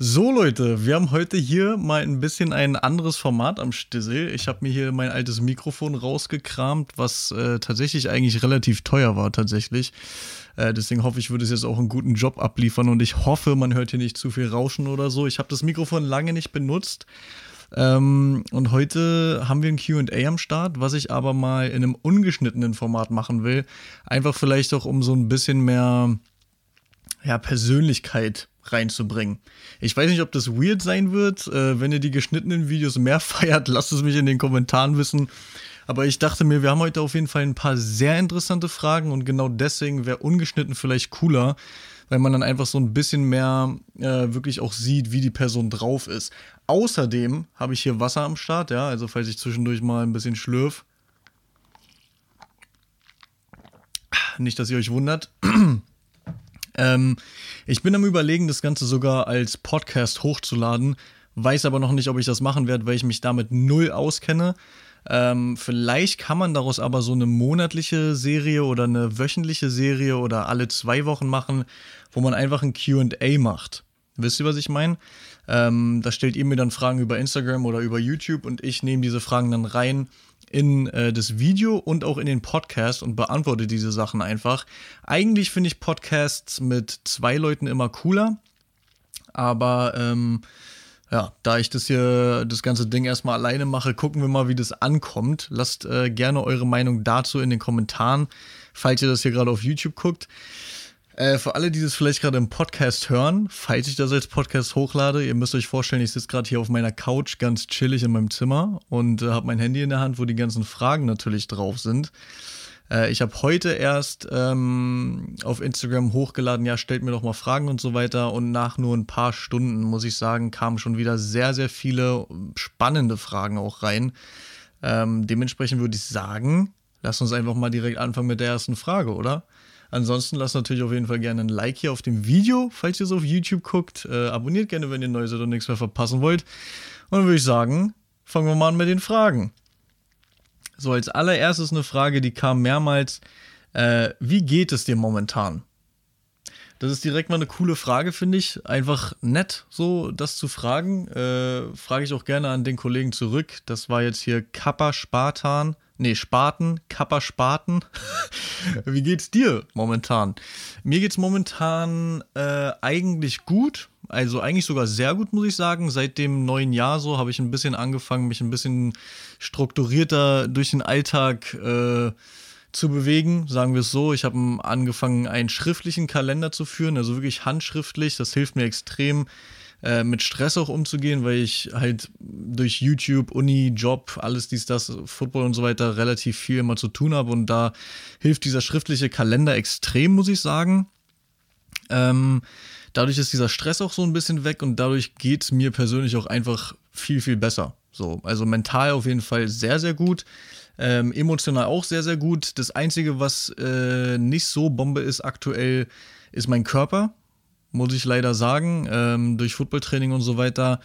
So Leute, wir haben heute hier mal ein bisschen ein anderes Format am Stissel. Ich habe mir hier mein altes Mikrofon rausgekramt, was äh, tatsächlich eigentlich relativ teuer war tatsächlich. Äh, deswegen hoffe ich, würde es jetzt auch einen guten Job abliefern und ich hoffe, man hört hier nicht zu viel Rauschen oder so. Ich habe das Mikrofon lange nicht benutzt. Ähm, und heute haben wir ein QA am Start, was ich aber mal in einem ungeschnittenen Format machen will. Einfach vielleicht auch um so ein bisschen mehr ja, Persönlichkeit reinzubringen. Ich weiß nicht, ob das weird sein wird. Äh, wenn ihr die geschnittenen Videos mehr feiert, lasst es mich in den Kommentaren wissen. Aber ich dachte mir, wir haben heute auf jeden Fall ein paar sehr interessante Fragen und genau deswegen wäre ungeschnitten vielleicht cooler, weil man dann einfach so ein bisschen mehr äh, wirklich auch sieht, wie die Person drauf ist. Außerdem habe ich hier Wasser am Start, ja, also falls ich zwischendurch mal ein bisschen schlürf. Nicht, dass ihr euch wundert. Ähm, ich bin am Überlegen, das Ganze sogar als Podcast hochzuladen, weiß aber noch nicht, ob ich das machen werde, weil ich mich damit null auskenne. Ähm, vielleicht kann man daraus aber so eine monatliche Serie oder eine wöchentliche Serie oder alle zwei Wochen machen, wo man einfach ein QA macht. Wisst ihr, was ich meine? Ähm, da stellt ihr mir dann Fragen über Instagram oder über YouTube und ich nehme diese Fragen dann rein in äh, das Video und auch in den Podcast und beantworte diese Sachen einfach. Eigentlich finde ich Podcasts mit zwei Leuten immer cooler, aber ähm, ja, da ich das hier, das ganze Ding erstmal alleine mache, gucken wir mal, wie das ankommt. Lasst äh, gerne eure Meinung dazu in den Kommentaren, falls ihr das hier gerade auf YouTube guckt. Äh, für alle, die das vielleicht gerade im Podcast hören, falls ich das als Podcast hochlade, ihr müsst euch vorstellen, ich sitze gerade hier auf meiner Couch ganz chillig in meinem Zimmer und äh, habe mein Handy in der Hand, wo die ganzen Fragen natürlich drauf sind. Äh, ich habe heute erst ähm, auf Instagram hochgeladen, ja, stellt mir doch mal Fragen und so weiter. Und nach nur ein paar Stunden, muss ich sagen, kamen schon wieder sehr, sehr viele spannende Fragen auch rein. Ähm, dementsprechend würde ich sagen, lass uns einfach mal direkt anfangen mit der ersten Frage, oder? Ansonsten lasst natürlich auf jeden Fall gerne ein Like hier auf dem Video, falls ihr es auf YouTube guckt. Äh, abonniert gerne, wenn ihr neu seid und nichts mehr verpassen wollt. Und dann würde ich sagen, fangen wir mal an mit den Fragen. So, als allererstes eine Frage, die kam mehrmals. Äh, wie geht es dir momentan? Das ist direkt mal eine coole Frage, finde ich. Einfach nett, so das zu fragen. Äh, Frage ich auch gerne an den Kollegen zurück. Das war jetzt hier Kappa Spartan nee, Spaten, Kappa Spaten. Wie geht's dir momentan? Mir geht's momentan äh, eigentlich gut. Also eigentlich sogar sehr gut, muss ich sagen. Seit dem neuen Jahr so habe ich ein bisschen angefangen, mich ein bisschen strukturierter durch den Alltag äh, zu bewegen, sagen wir es so. Ich habe angefangen, einen schriftlichen Kalender zu führen, also wirklich handschriftlich. Das hilft mir extrem, äh, mit Stress auch umzugehen, weil ich halt durch YouTube, Uni, Job, alles dies, das, Football und so weiter relativ viel immer zu tun habe und da hilft dieser schriftliche Kalender extrem, muss ich sagen. Ähm, dadurch ist dieser Stress auch so ein bisschen weg und dadurch geht es mir persönlich auch einfach viel, viel besser. So, also mental auf jeden Fall sehr, sehr gut. Ähm, emotional auch sehr, sehr gut. Das Einzige, was äh, nicht so Bombe ist aktuell, ist mein Körper muss ich leider sagen, ähm, durch Footballtraining und so weiter.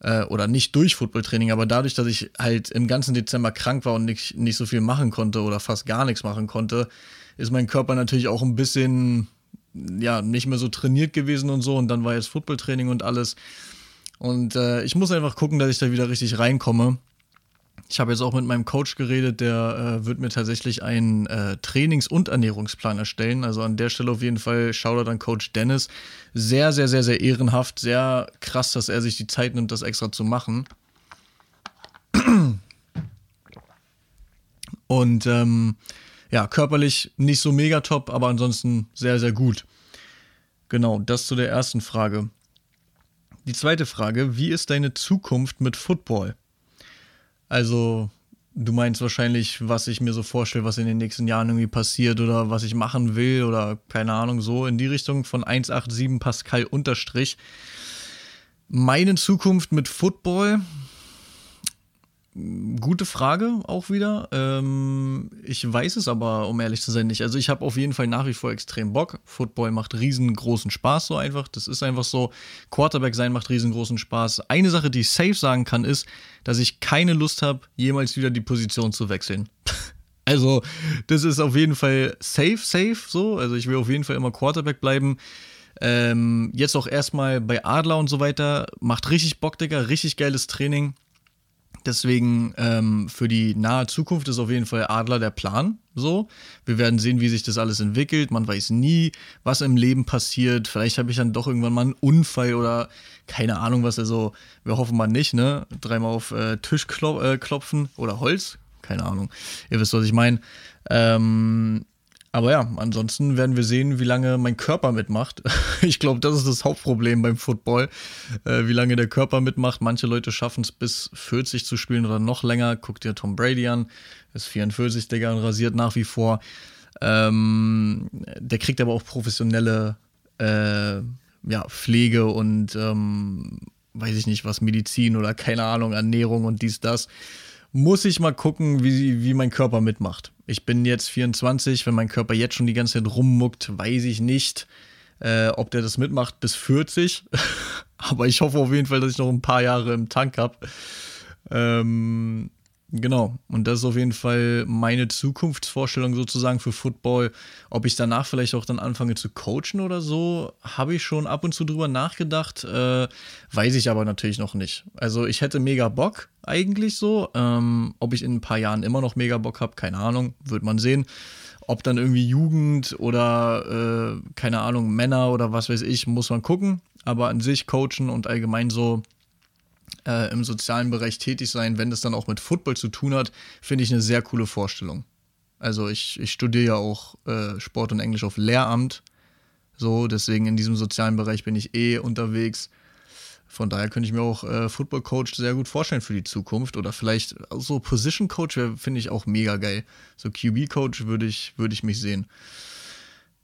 Äh, oder nicht durch Footballtraining, aber dadurch, dass ich halt im ganzen Dezember krank war und nicht, nicht so viel machen konnte oder fast gar nichts machen konnte, ist mein Körper natürlich auch ein bisschen, ja, nicht mehr so trainiert gewesen und so. Und dann war jetzt Footballtraining und alles. Und äh, ich muss einfach gucken, dass ich da wieder richtig reinkomme. Ich habe jetzt auch mit meinem Coach geredet, der äh, wird mir tatsächlich einen äh, Trainings- und Ernährungsplan erstellen. Also an der Stelle auf jeden Fall Shoutout an Coach Dennis. Sehr, sehr, sehr, sehr ehrenhaft. Sehr krass, dass er sich die Zeit nimmt, das extra zu machen. Und ähm, ja, körperlich nicht so mega top, aber ansonsten sehr, sehr gut. Genau, das zu der ersten Frage. Die zweite Frage, wie ist deine Zukunft mit Football? Also, du meinst wahrscheinlich, was ich mir so vorstelle, was in den nächsten Jahren irgendwie passiert oder was ich machen will oder keine Ahnung, so in die Richtung von 187 Pascal unterstrich. Meine Zukunft mit Football, Gute Frage auch wieder. Ähm, ich weiß es aber, um ehrlich zu sein, nicht. Also ich habe auf jeden Fall nach wie vor extrem Bock. Football macht riesengroßen Spaß, so einfach. Das ist einfach so. Quarterback sein macht riesengroßen Spaß. Eine Sache, die ich safe sagen kann, ist, dass ich keine Lust habe, jemals wieder die Position zu wechseln. also das ist auf jeden Fall safe, safe so. Also ich will auf jeden Fall immer Quarterback bleiben. Ähm, jetzt auch erstmal bei Adler und so weiter. Macht richtig Bock, Digga. Richtig geiles Training. Deswegen ähm, für die nahe Zukunft ist auf jeden Fall Adler der Plan. So, wir werden sehen, wie sich das alles entwickelt. Man weiß nie, was im Leben passiert. Vielleicht habe ich dann doch irgendwann mal einen Unfall oder keine Ahnung, was. Also, wir hoffen mal nicht, ne? Dreimal auf äh, Tisch klop äh, klopfen oder Holz. Keine Ahnung. Ihr wisst, was ich meine. Ähm, aber ja, ansonsten werden wir sehen, wie lange mein Körper mitmacht. Ich glaube, das ist das Hauptproblem beim Football, äh, wie lange der Körper mitmacht. Manche Leute schaffen es bis 40 zu spielen oder noch länger. Guckt dir Tom Brady an, ist 44, Digga, und rasiert nach wie vor. Ähm, der kriegt aber auch professionelle äh, ja, Pflege und ähm, weiß ich nicht was, Medizin oder keine Ahnung, Ernährung und dies, das muss ich mal gucken, wie, wie mein Körper mitmacht. Ich bin jetzt 24, wenn mein Körper jetzt schon die ganze Zeit rummuckt, weiß ich nicht, äh, ob der das mitmacht bis 40. Aber ich hoffe auf jeden Fall, dass ich noch ein paar Jahre im Tank habe. Ähm, Genau, und das ist auf jeden Fall meine Zukunftsvorstellung sozusagen für Football. Ob ich danach vielleicht auch dann anfange zu coachen oder so, habe ich schon ab und zu drüber nachgedacht, äh, weiß ich aber natürlich noch nicht. Also ich hätte mega Bock eigentlich so. Ähm, ob ich in ein paar Jahren immer noch mega Bock habe, keine Ahnung, wird man sehen. Ob dann irgendwie Jugend oder äh, keine Ahnung, Männer oder was weiß ich, muss man gucken. Aber an sich coachen und allgemein so äh, im sozialen Bereich tätig sein, wenn das dann auch mit Football zu tun hat, finde ich eine sehr coole Vorstellung. Also ich, ich studiere ja auch äh, Sport und Englisch auf Lehramt. So, deswegen in diesem sozialen Bereich bin ich eh unterwegs. Von daher könnte ich mir auch äh, Football Coach sehr gut vorstellen für die Zukunft. Oder vielleicht so Position Coach finde ich auch mega geil. So QB Coach würde ich, würd ich mich sehen.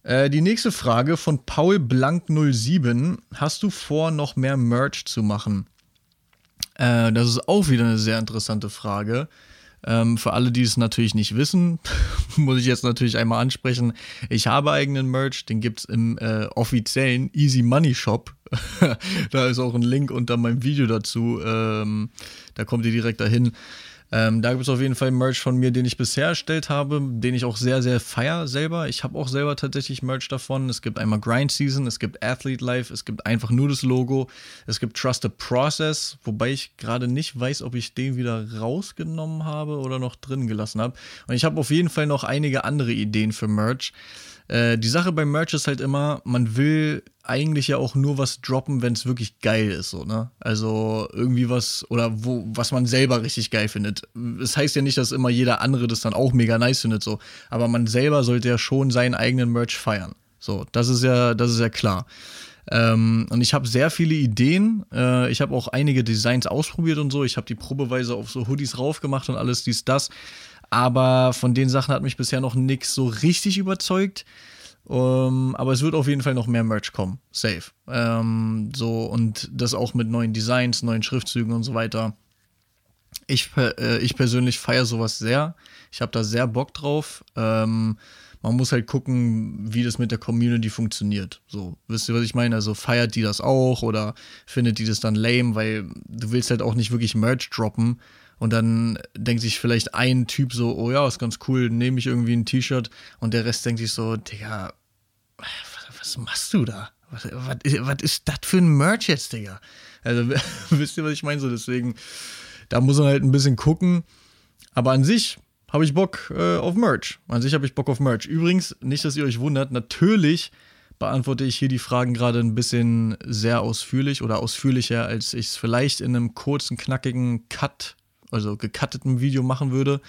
Äh, die nächste Frage von Paul Blank 07. Hast du vor, noch mehr Merch zu machen? Äh, das ist auch wieder eine sehr interessante Frage. Ähm, für alle, die es natürlich nicht wissen, muss ich jetzt natürlich einmal ansprechen. Ich habe eigenen Merch, den gibt es im äh, offiziellen Easy Money Shop. da ist auch ein Link unter meinem Video dazu. Ähm, da kommt ihr direkt dahin. Ähm, da gibt es auf jeden Fall Merch von mir, den ich bisher erstellt habe, den ich auch sehr, sehr feier selber. Ich habe auch selber tatsächlich Merch davon. Es gibt einmal Grind Season, es gibt Athlete Life, es gibt einfach nur das Logo, es gibt Trust the Process, wobei ich gerade nicht weiß, ob ich den wieder rausgenommen habe oder noch drin gelassen habe. Und ich habe auf jeden Fall noch einige andere Ideen für Merch. Äh, die Sache beim Merch ist halt immer, man will eigentlich ja auch nur was droppen, wenn es wirklich geil ist, so, ne? Also irgendwie was, oder wo, was man selber richtig geil findet. Es das heißt ja nicht, dass immer jeder andere das dann auch mega nice findet, so. Aber man selber sollte ja schon seinen eigenen Merch feiern. So, das ist ja, das ist ja klar. Ähm, und ich habe sehr viele Ideen. Äh, ich habe auch einige Designs ausprobiert und so. Ich habe die probeweise auf so Hoodies raufgemacht und alles dies, das. Aber von den Sachen hat mich bisher noch nichts so richtig überzeugt. Um, ähm, aber es wird auf jeden Fall noch mehr Merch kommen. Safe. Ähm, so, und das auch mit neuen Designs, neuen Schriftzügen und so weiter. Ich, äh, ich persönlich feiere sowas sehr. Ich habe da sehr Bock drauf. Ähm, man muss halt gucken, wie das mit der Community funktioniert. So, wisst ihr, was ich meine? Also feiert die das auch oder findet die das dann lame, weil du willst halt auch nicht wirklich Merch droppen, und dann denkt sich vielleicht ein Typ so, oh ja, ist ganz cool, nehme ich irgendwie ein T-Shirt und der Rest denkt sich so, Digga, was, was machst du da? Was, was, was ist das für ein Merch jetzt, Digga? Also, wisst ihr, was ich meine? So, deswegen, da muss man halt ein bisschen gucken. Aber an sich habe ich Bock äh, auf Merch. An sich habe ich Bock auf Merch. Übrigens, nicht, dass ihr euch wundert, natürlich beantworte ich hier die Fragen gerade ein bisschen sehr ausführlich oder ausführlicher, als ich es vielleicht in einem kurzen, knackigen Cut also gecutteten Video machen würde,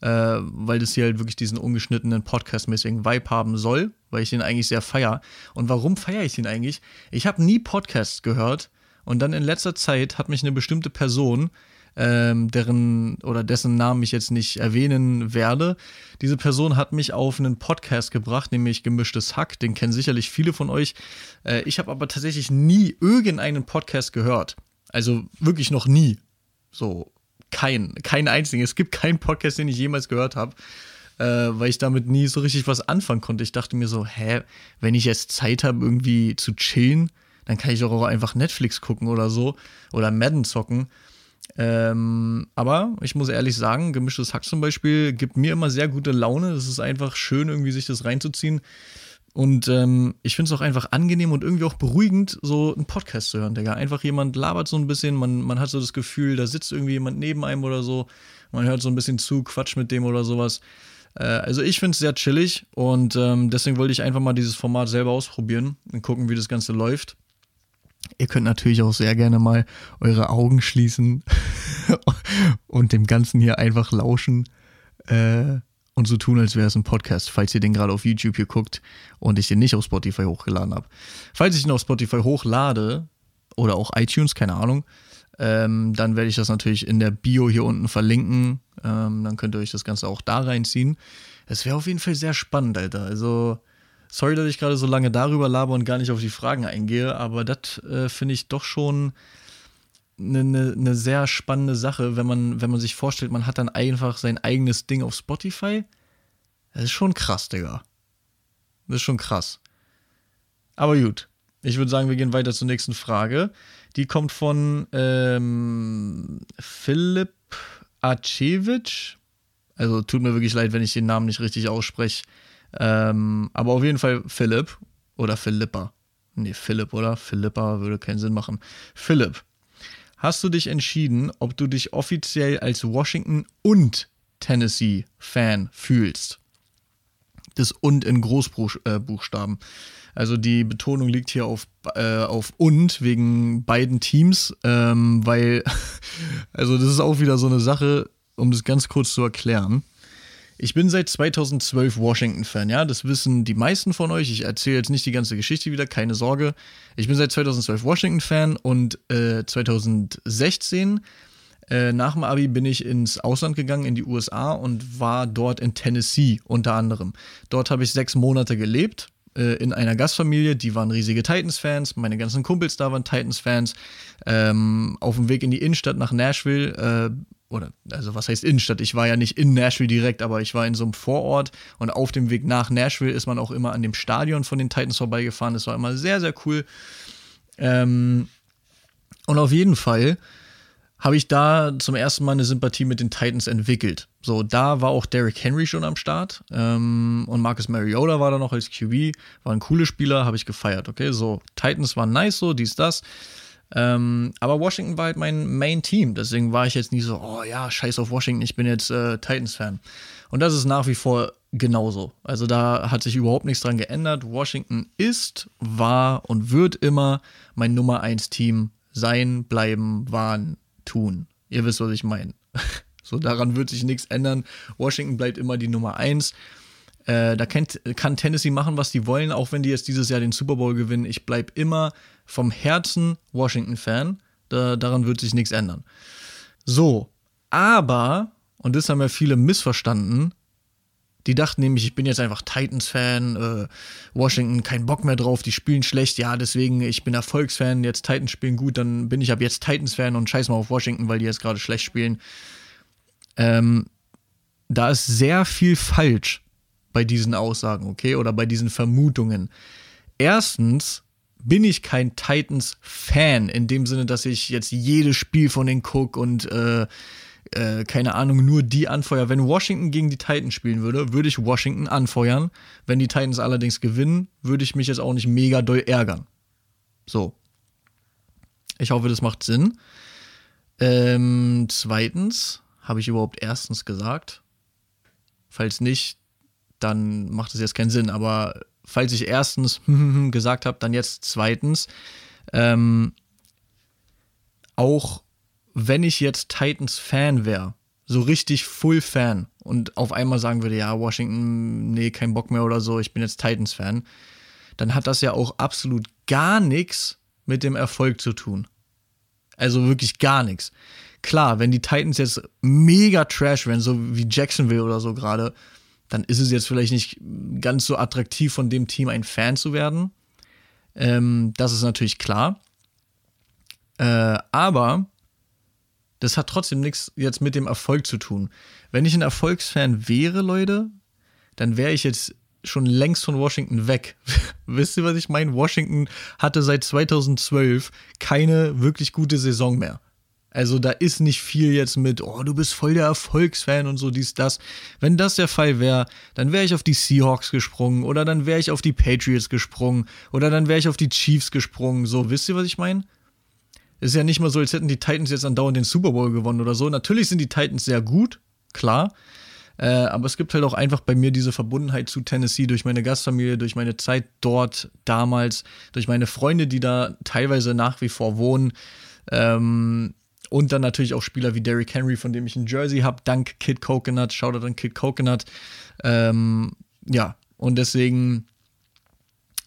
äh, weil das hier halt wirklich diesen ungeschnittenen Podcast-mäßigen Vibe haben soll, weil ich den eigentlich sehr feier. Und warum feiere ich den eigentlich? Ich habe nie Podcasts gehört und dann in letzter Zeit hat mich eine bestimmte Person, ähm, deren oder dessen Namen ich jetzt nicht erwähnen werde. Diese Person hat mich auf einen Podcast gebracht, nämlich Gemischtes Hack. Den kennen sicherlich viele von euch. Äh, ich habe aber tatsächlich nie irgendeinen Podcast gehört. Also wirklich noch nie. So, kein, kein einzigen. Es gibt keinen Podcast, den ich jemals gehört habe, äh, weil ich damit nie so richtig was anfangen konnte. Ich dachte mir so, hä, wenn ich jetzt Zeit habe, irgendwie zu chillen, dann kann ich auch einfach Netflix gucken oder so oder Madden zocken. Ähm, aber ich muss ehrlich sagen, gemischtes Hack zum Beispiel gibt mir immer sehr gute Laune. Es ist einfach schön, irgendwie sich das reinzuziehen. Und ähm, ich finde es auch einfach angenehm und irgendwie auch beruhigend, so einen Podcast zu hören, Digga. Einfach jemand labert so ein bisschen, man, man hat so das Gefühl, da sitzt irgendwie jemand neben einem oder so. Man hört so ein bisschen zu, quatscht mit dem oder sowas. Äh, also ich finde es sehr chillig und ähm, deswegen wollte ich einfach mal dieses Format selber ausprobieren und gucken, wie das Ganze läuft. Ihr könnt natürlich auch sehr gerne mal eure Augen schließen und dem Ganzen hier einfach lauschen äh, und so tun, als wäre es ein Podcast, falls ihr den gerade auf YouTube hier guckt und ich den nicht auf Spotify hochgeladen habe. Falls ich ihn auf Spotify hochlade oder auch iTunes, keine Ahnung, ähm, dann werde ich das natürlich in der Bio hier unten verlinken. Ähm, dann könnt ihr euch das Ganze auch da reinziehen. Es wäre auf jeden Fall sehr spannend, Alter. Also, sorry, dass ich gerade so lange darüber laber und gar nicht auf die Fragen eingehe, aber das äh, finde ich doch schon eine, eine, eine, sehr spannende Sache, wenn man, wenn man sich vorstellt, man hat dann einfach sein eigenes Ding auf Spotify. Das ist schon krass, Digga. Das ist schon krass. Aber gut. Ich würde sagen, wir gehen weiter zur nächsten Frage. Die kommt von ähm, Philipp Acevich. Also tut mir wirklich leid, wenn ich den Namen nicht richtig ausspreche. Ähm, aber auf jeden Fall Philipp oder Philippa. Nee, Philipp, oder? Philippa würde keinen Sinn machen. Philipp, hast du dich entschieden, ob du dich offiziell als Washington und Tennessee-Fan fühlst? Das und in Großbuchstaben. Also die Betonung liegt hier auf, äh, auf und wegen beiden Teams, ähm, weil, also das ist auch wieder so eine Sache, um das ganz kurz zu erklären. Ich bin seit 2012 Washington-Fan, ja, das wissen die meisten von euch. Ich erzähle jetzt nicht die ganze Geschichte wieder, keine Sorge. Ich bin seit 2012 Washington-Fan und äh, 2016 äh, nach dem Abi bin ich ins Ausland gegangen, in die USA und war dort in Tennessee unter anderem. Dort habe ich sechs Monate gelebt äh, in einer Gastfamilie, die waren riesige Titans-Fans, meine ganzen Kumpels da waren Titans-Fans. Ähm, auf dem Weg in die Innenstadt nach Nashville, äh, oder also was heißt Innenstadt? Ich war ja nicht in Nashville direkt, aber ich war in so einem Vorort und auf dem Weg nach Nashville ist man auch immer an dem Stadion von den Titans vorbeigefahren. Das war immer sehr, sehr cool. Ähm, und auf jeden Fall habe ich da zum ersten Mal eine Sympathie mit den Titans entwickelt. So, da war auch Derrick Henry schon am Start ähm, und Marcus Mariota war da noch als QB, war ein cooler Spieler, habe ich gefeiert. Okay, so Titans waren nice, so dies das. Ähm, aber Washington war halt mein Main Team, deswegen war ich jetzt nie so, oh ja, scheiß auf Washington, ich bin jetzt äh, Titans-Fan. Und das ist nach wie vor genauso. Also da hat sich überhaupt nichts dran geändert. Washington ist, war und wird immer mein Nummer 1 Team sein, bleiben, waren, tun. Ihr wisst, was ich meine. so, daran wird sich nichts ändern. Washington bleibt immer die Nummer 1. Äh, da kann, kann, Tennessee machen, was die wollen, auch wenn die jetzt dieses Jahr den Super Bowl gewinnen. Ich bleibe immer vom Herzen Washington-Fan. Da, daran wird sich nichts ändern. So, aber, und das haben ja viele missverstanden, die dachten nämlich, ich bin jetzt einfach Titans-Fan, äh, Washington kein Bock mehr drauf, die spielen schlecht, ja, deswegen, ich bin Erfolgsfan, jetzt Titans spielen gut, dann bin ich ab jetzt Titans-Fan und scheiß mal auf Washington, weil die jetzt gerade schlecht spielen. Ähm, da ist sehr viel falsch bei diesen Aussagen, okay, oder bei diesen Vermutungen. Erstens bin ich kein Titans-Fan, in dem Sinne, dass ich jetzt jedes Spiel von denen gucke und äh, äh, keine Ahnung, nur die anfeuern. Wenn Washington gegen die Titans spielen würde, würde ich Washington anfeuern. Wenn die Titans allerdings gewinnen, würde ich mich jetzt auch nicht mega doll ärgern. So. Ich hoffe, das macht Sinn. Ähm, zweitens, habe ich überhaupt erstens gesagt? Falls nicht, dann macht es jetzt keinen Sinn. Aber falls ich erstens gesagt habe, dann jetzt zweitens. Ähm, auch wenn ich jetzt Titans-Fan wäre, so richtig Full-Fan und auf einmal sagen würde, ja, Washington, nee, kein Bock mehr oder so, ich bin jetzt Titans-Fan, dann hat das ja auch absolut gar nichts mit dem Erfolg zu tun. Also wirklich gar nichts. Klar, wenn die Titans jetzt mega trash wären, so wie Jacksonville oder so gerade, dann ist es jetzt vielleicht nicht ganz so attraktiv von dem Team ein Fan zu werden. Ähm, das ist natürlich klar. Äh, aber das hat trotzdem nichts jetzt mit dem Erfolg zu tun. Wenn ich ein Erfolgsfan wäre, Leute, dann wäre ich jetzt schon längst von Washington weg. Wisst ihr, was ich meine? Washington hatte seit 2012 keine wirklich gute Saison mehr. Also da ist nicht viel jetzt mit, oh, du bist voll der Erfolgsfan und so dies, das. Wenn das der Fall wäre, dann wäre ich auf die Seahawks gesprungen oder dann wäre ich auf die Patriots gesprungen oder dann wäre ich auf die Chiefs gesprungen. So, wisst ihr, was ich meine? Ist ja nicht mal so, als hätten die Titans jetzt andauernd den Super Bowl gewonnen oder so. Natürlich sind die Titans sehr gut, klar. Äh, aber es gibt halt auch einfach bei mir diese Verbundenheit zu Tennessee durch meine Gastfamilie, durch meine Zeit dort damals, durch meine Freunde, die da teilweise nach wie vor wohnen. Ähm, und dann natürlich auch Spieler wie Derrick Henry, von dem ich ein Jersey habe, dank Kid Coconut. Shoutout an Kid Coconut. Ähm, ja, und deswegen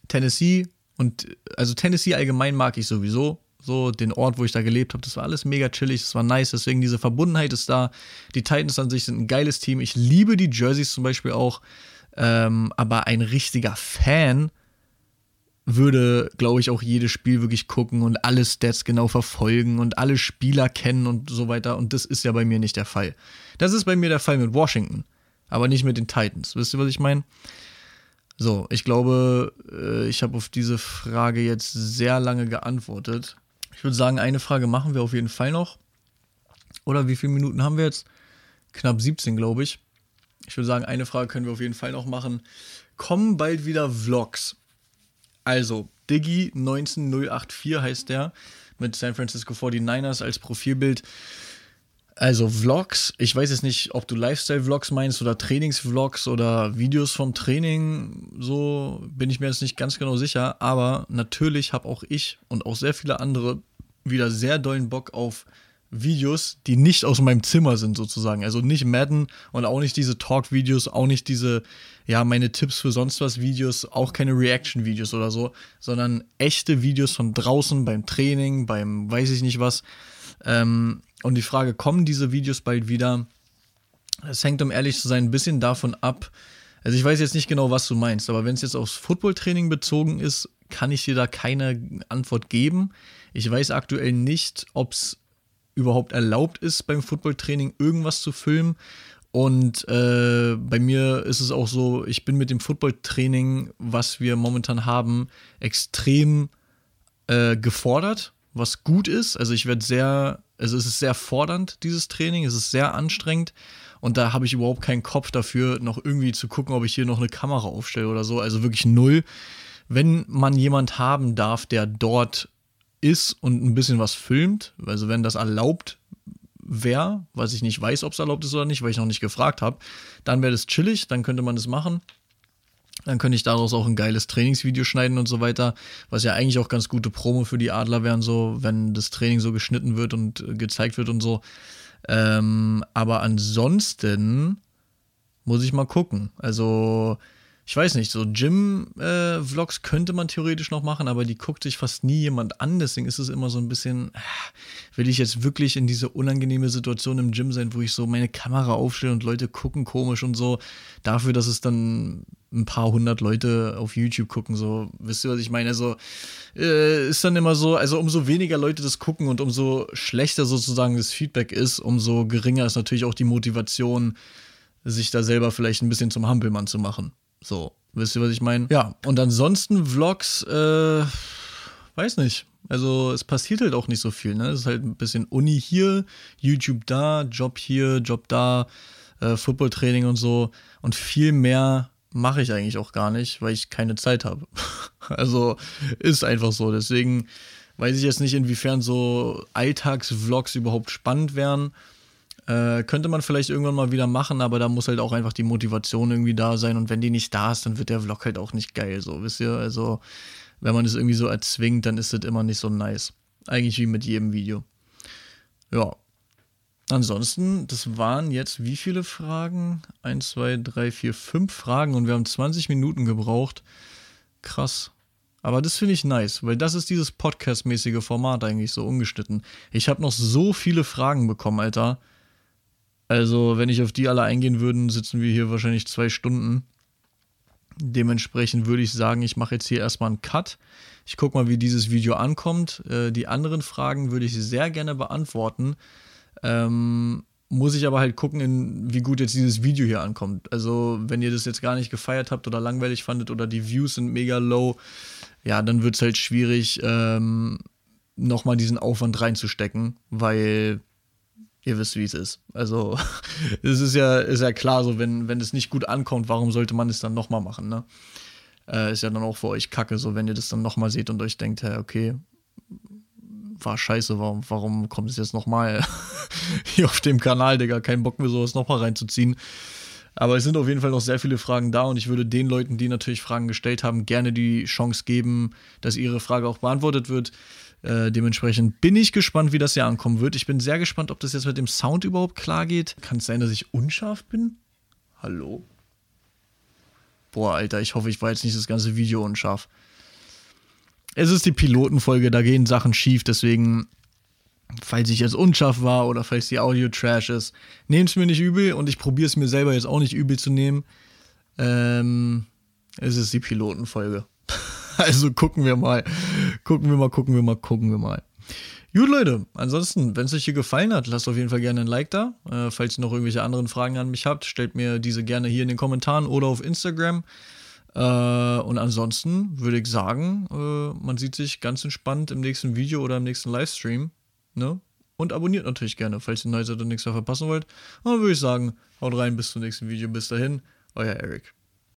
Tennessee und also Tennessee allgemein mag ich sowieso. So, den Ort, wo ich da gelebt habe, das war alles mega chillig, das war nice, deswegen diese Verbundenheit ist da. Die Titans an sich sind ein geiles Team. Ich liebe die Jerseys zum Beispiel auch. Ähm, aber ein richtiger Fan würde, glaube ich, auch jedes Spiel wirklich gucken und alle Stats genau verfolgen und alle Spieler kennen und so weiter. Und das ist ja bei mir nicht der Fall. Das ist bei mir der Fall mit Washington, aber nicht mit den Titans. Wisst ihr, was ich meine? So, ich glaube, äh, ich habe auf diese Frage jetzt sehr lange geantwortet. Ich würde sagen, eine Frage machen wir auf jeden Fall noch. Oder wie viele Minuten haben wir jetzt? Knapp 17, glaube ich. Ich würde sagen, eine Frage können wir auf jeden Fall noch machen. Kommen bald wieder Vlogs? Also, Diggy19084 heißt der, mit San Francisco 49ers als Profilbild. Also Vlogs, ich weiß jetzt nicht, ob du Lifestyle-Vlogs meinst oder Trainings-Vlogs oder Videos vom Training, so bin ich mir jetzt nicht ganz genau sicher, aber natürlich habe auch ich und auch sehr viele andere wieder sehr dollen Bock auf Videos, die nicht aus meinem Zimmer sind, sozusagen. Also nicht Madden und auch nicht diese Talk-Videos, auch nicht diese, ja, meine Tipps für sonst was Videos, auch keine Reaction-Videos oder so, sondern echte Videos von draußen beim Training, beim weiß ich nicht was. Ähm, und die Frage, kommen diese Videos bald wieder? Es hängt, um ehrlich zu sein, ein bisschen davon ab. Also ich weiß jetzt nicht genau, was du meinst, aber wenn es jetzt aufs Footballtraining bezogen ist, kann ich dir da keine Antwort geben. Ich weiß aktuell nicht, ob es überhaupt erlaubt ist, beim Footballtraining irgendwas zu filmen. Und äh, bei mir ist es auch so, ich bin mit dem Footballtraining, was wir momentan haben, extrem äh, gefordert, was gut ist. Also ich werde sehr, also es ist sehr fordernd, dieses Training, es ist sehr anstrengend. Und da habe ich überhaupt keinen Kopf dafür, noch irgendwie zu gucken, ob ich hier noch eine Kamera aufstelle oder so. Also wirklich null. Wenn man jemand haben darf, der dort ist und ein bisschen was filmt, also wenn das erlaubt wäre, was ich nicht weiß, ob es erlaubt ist oder nicht, weil ich noch nicht gefragt habe, dann wäre das chillig, dann könnte man das machen. Dann könnte ich daraus auch ein geiles Trainingsvideo schneiden und so weiter, was ja eigentlich auch ganz gute Promo für die Adler wären, so, wenn das Training so geschnitten wird und äh, gezeigt wird und so. Ähm, aber ansonsten muss ich mal gucken. Also, ich weiß nicht, so Gym-Vlogs äh, könnte man theoretisch noch machen, aber die guckt sich fast nie jemand an. Deswegen ist es immer so ein bisschen, äh, will ich jetzt wirklich in diese unangenehme Situation im Gym sein, wo ich so meine Kamera aufstelle und Leute gucken komisch und so, dafür, dass es dann ein paar hundert Leute auf YouTube gucken, so, wisst ihr, was ich meine? Also, äh, ist dann immer so, also umso weniger Leute das gucken und umso schlechter sozusagen das Feedback ist, umso geringer ist natürlich auch die Motivation, sich da selber vielleicht ein bisschen zum Hampelmann zu machen. So, wisst ihr, was ich meine? Ja, und ansonsten Vlogs, äh, weiß nicht. Also es passiert halt auch nicht so viel, ne? Es ist halt ein bisschen Uni hier, YouTube da, Job hier, Job da, äh, Footballtraining und so. Und viel mehr mache ich eigentlich auch gar nicht, weil ich keine Zeit habe. also ist einfach so. Deswegen weiß ich jetzt nicht, inwiefern so Alltagsvlogs überhaupt spannend wären. Äh, könnte man vielleicht irgendwann mal wieder machen, aber da muss halt auch einfach die Motivation irgendwie da sein. Und wenn die nicht da ist, dann wird der Vlog halt auch nicht geil, so, wisst ihr? Also, wenn man es irgendwie so erzwingt, dann ist das immer nicht so nice. Eigentlich wie mit jedem Video. Ja. Ansonsten, das waren jetzt wie viele Fragen? Eins, zwei, drei, vier, fünf Fragen und wir haben 20 Minuten gebraucht. Krass. Aber das finde ich nice, weil das ist dieses Podcast-mäßige Format eigentlich so ungeschnitten. Ich habe noch so viele Fragen bekommen, Alter. Also, wenn ich auf die alle eingehen würde, sitzen wir hier wahrscheinlich zwei Stunden. Dementsprechend würde ich sagen, ich mache jetzt hier erstmal einen Cut. Ich gucke mal, wie dieses Video ankommt. Äh, die anderen Fragen würde ich sehr gerne beantworten. Ähm, muss ich aber halt gucken, in, wie gut jetzt dieses Video hier ankommt. Also, wenn ihr das jetzt gar nicht gefeiert habt oder langweilig fandet oder die Views sind mega low, ja, dann wird es halt schwierig, ähm, nochmal diesen Aufwand reinzustecken, weil ihr wisst, wie es ist. Also, es ist ja, ist ja klar, so, wenn, wenn es nicht gut ankommt, warum sollte man es dann nochmal machen, ne? Äh, ist ja dann auch für euch kacke, so, wenn ihr das dann nochmal seht und euch denkt, hey, okay, war scheiße, warum, warum kommt es jetzt nochmal hier auf dem Kanal, Digga? Kein Bock mehr, sowas nochmal reinzuziehen. Aber es sind auf jeden Fall noch sehr viele Fragen da und ich würde den Leuten, die natürlich Fragen gestellt haben, gerne die Chance geben, dass ihre Frage auch beantwortet wird. Äh, dementsprechend bin ich gespannt, wie das hier ankommen wird. Ich bin sehr gespannt, ob das jetzt mit dem Sound überhaupt klar geht. Kann es sein, dass ich unscharf bin? Hallo? Boah, Alter, ich hoffe, ich war jetzt nicht das ganze Video unscharf. Es ist die Pilotenfolge, da gehen Sachen schief, deswegen, falls ich jetzt unscharf war oder falls die Audio trash ist, nehmt es mir nicht übel und ich probiere es mir selber jetzt auch nicht übel zu nehmen. Ähm, es ist die Pilotenfolge. Also gucken wir mal. Gucken wir mal, gucken wir mal, gucken wir mal. Gut, Leute, ansonsten, wenn es euch hier gefallen hat, lasst auf jeden Fall gerne ein Like da. Äh, falls ihr noch irgendwelche anderen Fragen an mich habt, stellt mir diese gerne hier in den Kommentaren oder auf Instagram. Äh, und ansonsten würde ich sagen, äh, man sieht sich ganz entspannt im nächsten Video oder im nächsten Livestream. Ne? Und abonniert natürlich gerne, falls ihr neu seid und nichts mehr verpassen wollt. Und dann würde ich sagen, haut rein, bis zum nächsten Video. Bis dahin, euer Eric.